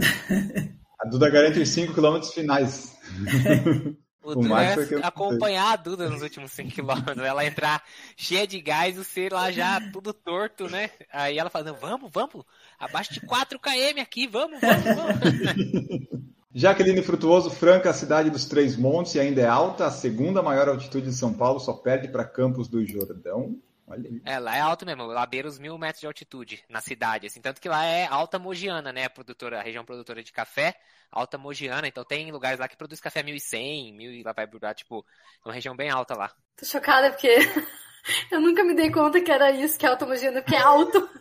A Duda garante os 5 km finais. [LAUGHS] O, o Duda é acompanhar a Duda nos últimos 5 km, ela entrar cheia de gás e ser lá já tudo torto, né? Aí ela fala, vamos, vamos, abaixo de 4 km aqui, vamos, vamos, vamos. [LAUGHS] Jaqueline Frutuoso, Franca, a cidade dos Três Montes, e ainda é alta, a segunda maior altitude de São Paulo, só perde para Campos do Jordão. Olha aí. É, lá é alto mesmo, lá beira os mil metros de altitude na cidade, assim, tanto que lá é alta mogiana, né, a produtora, a região produtora de café, alta mogiana, então tem lugares lá que produz café 1100, mil e lá vai durar, tipo, uma região bem alta lá. Tô chocada porque [LAUGHS] eu nunca me dei conta que era isso, que é alta mogiana, que é alto. [LAUGHS]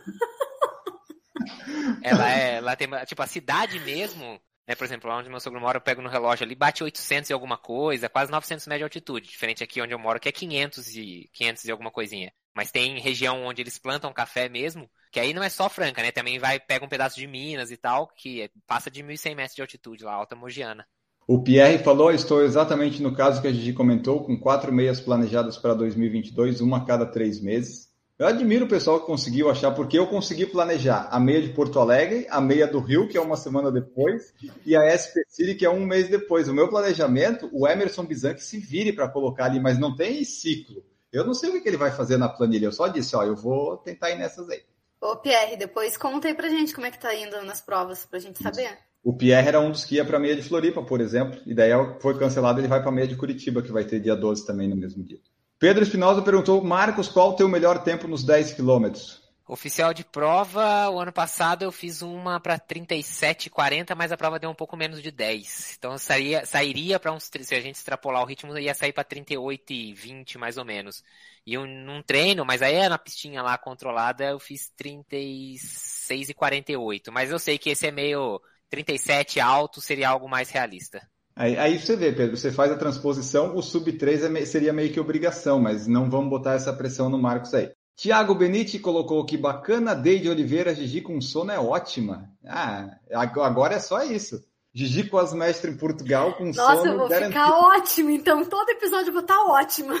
Ela é, lá tem, tipo, a cidade mesmo, né, por exemplo, lá onde meu sogro mora, eu pego no relógio ali, bate 800 e alguma coisa, quase 900 metros de altitude, diferente aqui onde eu moro, que é 500 e, 500 e alguma coisinha. Mas tem região onde eles plantam café mesmo, que aí não é só Franca, né? Também vai, pega um pedaço de Minas e tal, que passa de 1.100 metros de altitude lá, Alta Mogiana. O Pierre falou, estou exatamente no caso que a Gigi comentou, com quatro meias planejadas para 2022, uma a cada três meses. Eu admiro o pessoal que conseguiu achar, porque eu consegui planejar a meia de Porto Alegre, a meia do Rio, que é uma semana depois, e a SP City, que é um mês depois. O meu planejamento, o Emerson Bizan que se vire para colocar ali, mas não tem ciclo. Eu não sei o que ele vai fazer na planilha, eu só disse, ó, eu vou tentar ir nessas aí. Ô, Pierre, depois conta aí pra gente como é que tá indo nas provas, pra gente saber. O Pierre era um dos que ia pra meia de Floripa, por exemplo, e daí foi cancelado, ele vai pra meia de Curitiba, que vai ter dia 12 também no mesmo dia. Pedro Espinosa perguntou, Marcos, qual o teu melhor tempo nos 10 quilômetros? Oficial de prova, o ano passado eu fiz uma para 37,40, mas a prova deu um pouco menos de 10. Então sairia, sairia para uns, se a gente extrapolar o ritmo, ia sair para 38,20 mais ou menos. E um, num treino, mas aí é na pistinha lá controlada, eu fiz 36,48. Mas eu sei que esse é meio 37 alto, seria algo mais realista. Aí, aí, você vê, Pedro, você faz a transposição, o sub 3 é, seria meio que obrigação, mas não vamos botar essa pressão no Marcos aí. Tiago Benite colocou que bacana, Deide Oliveira, Gigi com sono é ótima. Ah, agora é só isso. Gigi com as mestres em Portugal com Nossa, sono Nossa, eu vou garantido. ficar ótimo, então todo episódio eu vou estar ótima.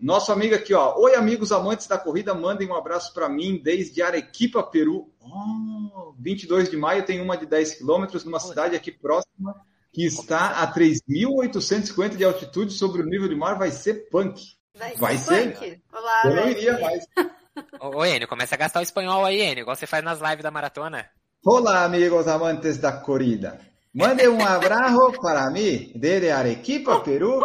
Nosso amigo aqui, ó. Oi, amigos amantes da corrida, mandem um abraço para mim desde Arequipa, Peru. Oh, 22 de maio tem uma de 10 quilômetros numa cidade aqui próxima que está a 3.850 de altitude sobre o nível de mar. Vai ser punk. Vai, vai ser. ser. Olá, eu não iria mais. [LAUGHS] Ô, Enio, começa a gastar o espanhol aí, Enio, igual você faz nas lives da maratona. Olá, amigos amantes da corrida. Mande um abraço [LAUGHS] para mim, desde Arequipa, Peru.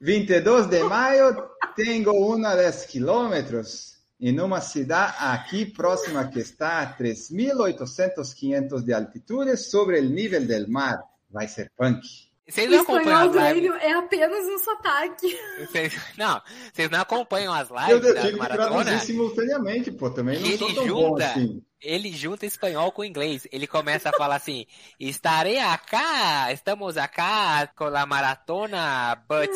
22 de maio, tenho uma 10 quilômetros em uma cidade aqui próxima que está a 3.800, 500 de altitude sobre o nível do mar. Vai ser punk. Vocês não o espanhol do Enio é apenas um sotaque. Vocês, [LAUGHS] não, vocês não acompanham as lives eu, eu que traduzir simultaneamente, pô, também não ele sou tão junta, bom assim. Ele junta espanhol com inglês. Ele começa a falar assim, estarei acá, estamos acá com a maratona, but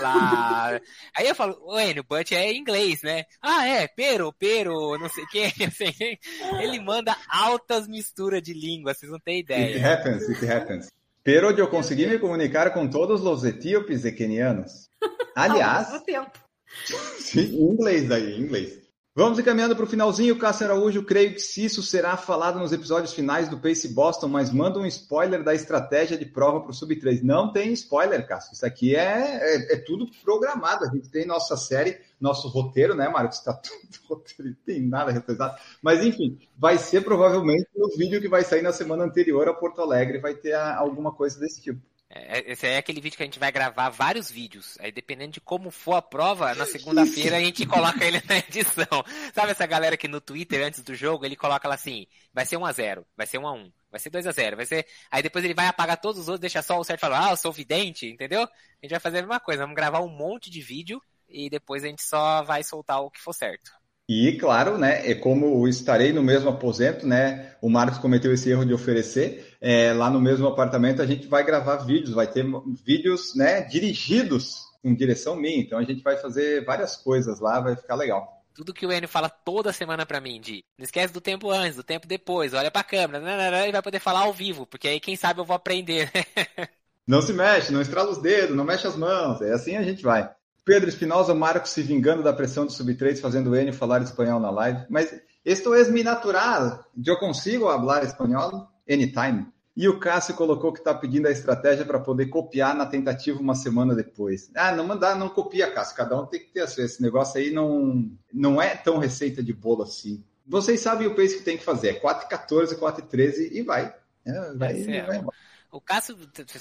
lá... Aí eu falo, o Enio, but é inglês, né? Ah, é, pero, pero, não sei o que. [LAUGHS] Assim, ele manda altas misturas de línguas, vocês não têm ideia. It happens, it happens. Pero eu consegui me comunicar com todos os etíopes e quenianos. [LAUGHS] Aliás. Ao tempo. [LAUGHS] Sim, em inglês aí, em inglês. Vamos encaminhando para o finalzinho, Cássio Araújo. Creio que isso será falado nos episódios finais do Pace Boston, mas manda um spoiler da estratégia de prova para o Sub 3. Não tem spoiler, Cássio. Isso aqui é, é, é, tudo programado. A gente tem nossa série, nosso roteiro, né, Marcos? Está [LAUGHS] tudo roteiro, tem nada representado. Mas, enfim, vai ser provavelmente no vídeo que vai sair na semana anterior a Porto Alegre, vai ter a, alguma coisa desse tipo. É, esse é aquele vídeo que a gente vai gravar vários vídeos. Aí dependendo de como for a prova, na segunda-feira a gente coloca ele na edição. Sabe essa galera que no Twitter, antes do jogo, ele coloca lá assim, vai ser 1x0, vai ser 1x1, vai ser 2x0, vai ser. Aí depois ele vai apagar todos os outros, deixa só o certo falar, ah, eu sou vidente, entendeu? A gente vai fazer a mesma coisa, vamos gravar um monte de vídeo e depois a gente só vai soltar o que for certo. E, claro, né, é como estarei no mesmo aposento, né, o Marcos cometeu esse erro de oferecer, é, lá no mesmo apartamento a gente vai gravar vídeos, vai ter vídeos, né, dirigidos com direção minha, então a gente vai fazer várias coisas lá, vai ficar legal. Tudo que o Enio fala toda semana pra mim, de não esquece do tempo antes, do tempo depois, olha pra câmera, ele vai poder falar ao vivo, porque aí quem sabe eu vou aprender. não se mexe, não estrala os dedos, não mexe as mãos, é assim a gente vai. Pedro Espinosa, Marcos se vingando da pressão do Sub-3, fazendo o N falar espanhol na live. Mas esto é mi natural. Eu consigo falar espanhol anytime. E o Cássio colocou que está pedindo a estratégia para poder copiar na tentativa uma semana depois. Ah, não mandar, não copia, Cássio. Cada um tem que ter a sua. Esse negócio aí não, não é tão receita de bolo assim. Vocês sabem o pace que tem que fazer. É 4,14, 4,13 e vai. É, vai, vai, vai. O Cássio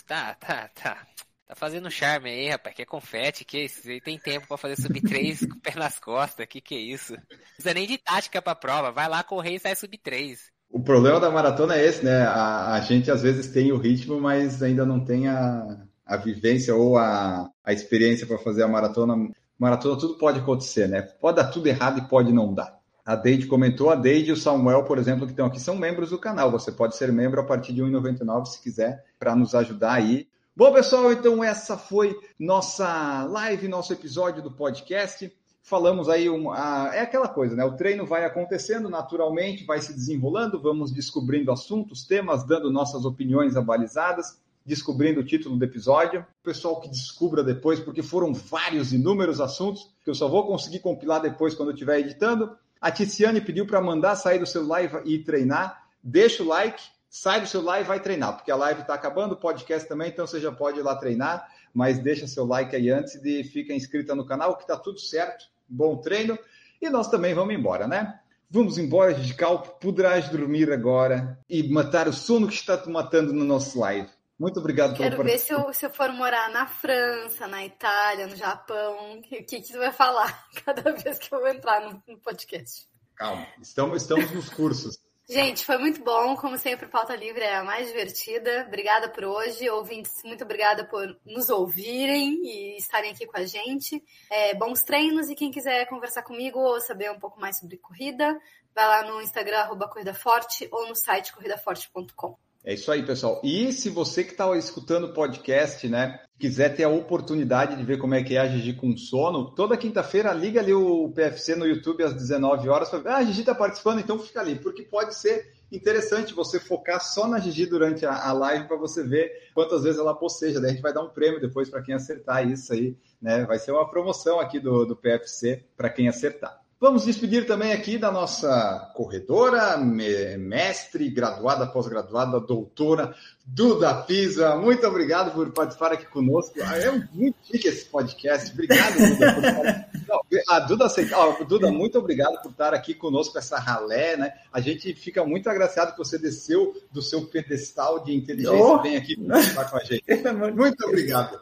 tá, tá, tá. Tá fazendo charme aí, rapaz, que é confete, que isso? Ele tem tempo para fazer sub 3 [LAUGHS] com o pé nas costas, que que é isso? Não precisa nem de tática pra prova, vai lá correr e sai sub 3. O problema da maratona é esse, né? A, a gente às vezes tem o ritmo, mas ainda não tem a, a vivência ou a, a experiência para fazer a maratona. Maratona tudo pode acontecer, né? Pode dar tudo errado e pode não dar. A Deide comentou, a Deide e o Samuel, por exemplo, que estão aqui, são membros do canal. Você pode ser membro a partir de R$ 1,99 se quiser, para nos ajudar aí. Bom, pessoal, então essa foi nossa live, nosso episódio do podcast. Falamos aí, uma, é aquela coisa, né? O treino vai acontecendo naturalmente, vai se desenrolando, vamos descobrindo assuntos, temas, dando nossas opiniões abalizadas, descobrindo o título do episódio. O pessoal que descubra depois, porque foram vários, inúmeros assuntos, que eu só vou conseguir compilar depois quando eu estiver editando. A Tiziane pediu para mandar sair do celular e treinar. Deixa o like, sai do celular e vai treinar, porque a live está acabando, o podcast também, então você já pode ir lá treinar, mas deixa seu like aí antes de fica inscrita no canal, que está tudo certo. Bom treino. E nós também vamos embora, né? Vamos embora, Gigal, poderás dormir agora e matar o sono que está te matando no nosso live. Muito obrigado Quero pelo ver se eu, se eu for morar na França, na Itália, no Japão, o que, que, você vai falar [LAUGHS] cada vez que eu entrar no, no podcast. Calma, estamos, estamos nos cursos. Gente, foi muito bom. Como sempre, Pauta Livre é a mais divertida. Obrigada por hoje. Ouvintes, muito obrigada por nos ouvirem e estarem aqui com a gente. É, bons treinos e quem quiser conversar comigo ou saber um pouco mais sobre corrida, vai lá no Instagram, arroba Corrida Forte ou no site corridaforte.com. É isso aí, pessoal. E se você que está escutando o podcast, né, quiser ter a oportunidade de ver como é que é a Gigi com sono, toda quinta-feira liga ali o PFC no YouTube às 19 horas para ver, ah, a Gigi está participando, então fica ali, porque pode ser interessante você focar só na Gigi durante a, a live para você ver quantas vezes ela posteja. Daí a gente vai dar um prêmio depois para quem acertar isso aí, né? Vai ser uma promoção aqui do, do PFC para quem acertar. Vamos despedir também aqui da nossa corredora, mestre, graduada, pós-graduada, doutora Duda Pisa. Muito obrigado por participar aqui conosco. Ah, é muito chique esse podcast. Obrigado, Duda. Por... Não, a Duda, oh, Duda, muito obrigado por estar aqui conosco, essa ralé, né? A gente fica muito agraciado que você desceu do seu pedestal de inteligência oh. vem aqui participar com a gente. [LAUGHS] Muito obrigado.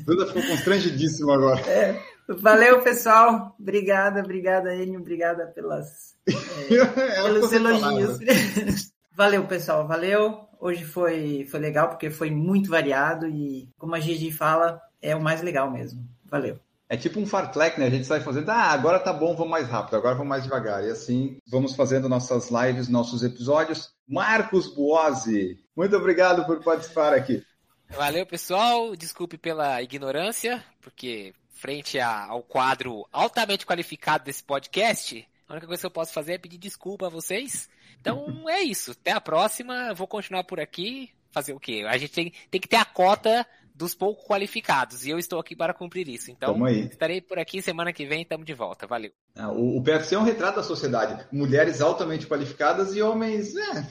Duda ficou constrangidíssima agora. É. Valeu, pessoal. Obrigada, obrigada, Enio. Obrigada pelas, [LAUGHS] é, pelos elogios. [LAUGHS] Valeu, pessoal. Valeu. Hoje foi, foi legal porque foi muito variado e, como a Gigi fala, é o mais legal mesmo. Valeu. É tipo um fartlek, né? A gente sai fazendo, ah, agora tá bom, vamos mais rápido, agora vamos mais devagar. E assim, vamos fazendo nossas lives, nossos episódios. Marcos Buozzi, muito obrigado por participar aqui. Valeu, pessoal. Desculpe pela ignorância, porque frente a, ao quadro altamente qualificado desse podcast, a única coisa que eu posso fazer é pedir desculpa a vocês. Então é isso. Até a próxima. Vou continuar por aqui. Fazer o quê? A gente tem, tem que ter a cota dos pouco qualificados. E eu estou aqui para cumprir isso. Então, estarei por aqui semana que vem, estamos de volta. Valeu. Ah, o, o PFC é um retrato da sociedade. Mulheres altamente qualificadas e homens é,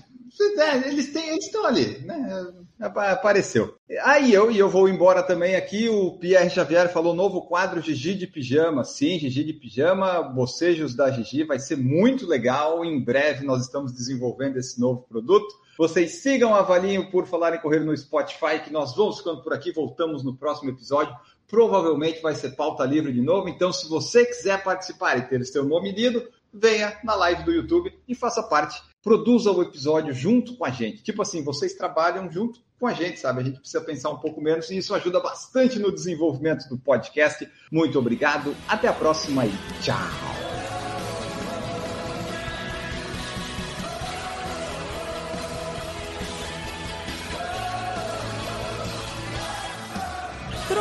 é, eles, têm, eles estão ali, né? Apareceu. Aí eu, e eu vou embora também aqui, o Pierre Xavier falou novo quadro Gigi de Pijama. Sim, Gigi de Pijama, bocejos da Gigi, vai ser muito legal. Em breve nós estamos desenvolvendo esse novo produto. Vocês sigam a Valinho por falar em correr no Spotify, que nós vamos ficando por aqui, voltamos no próximo episódio. Provavelmente vai ser pauta livre de novo, então se você quiser participar e ter seu nome lido, venha na live do YouTube e faça parte produza o episódio junto com a gente. Tipo assim, vocês trabalham junto com a gente, sabe? A gente precisa pensar um pouco menos e isso ajuda bastante no desenvolvimento do podcast. Muito obrigado, até a próxima e tchau!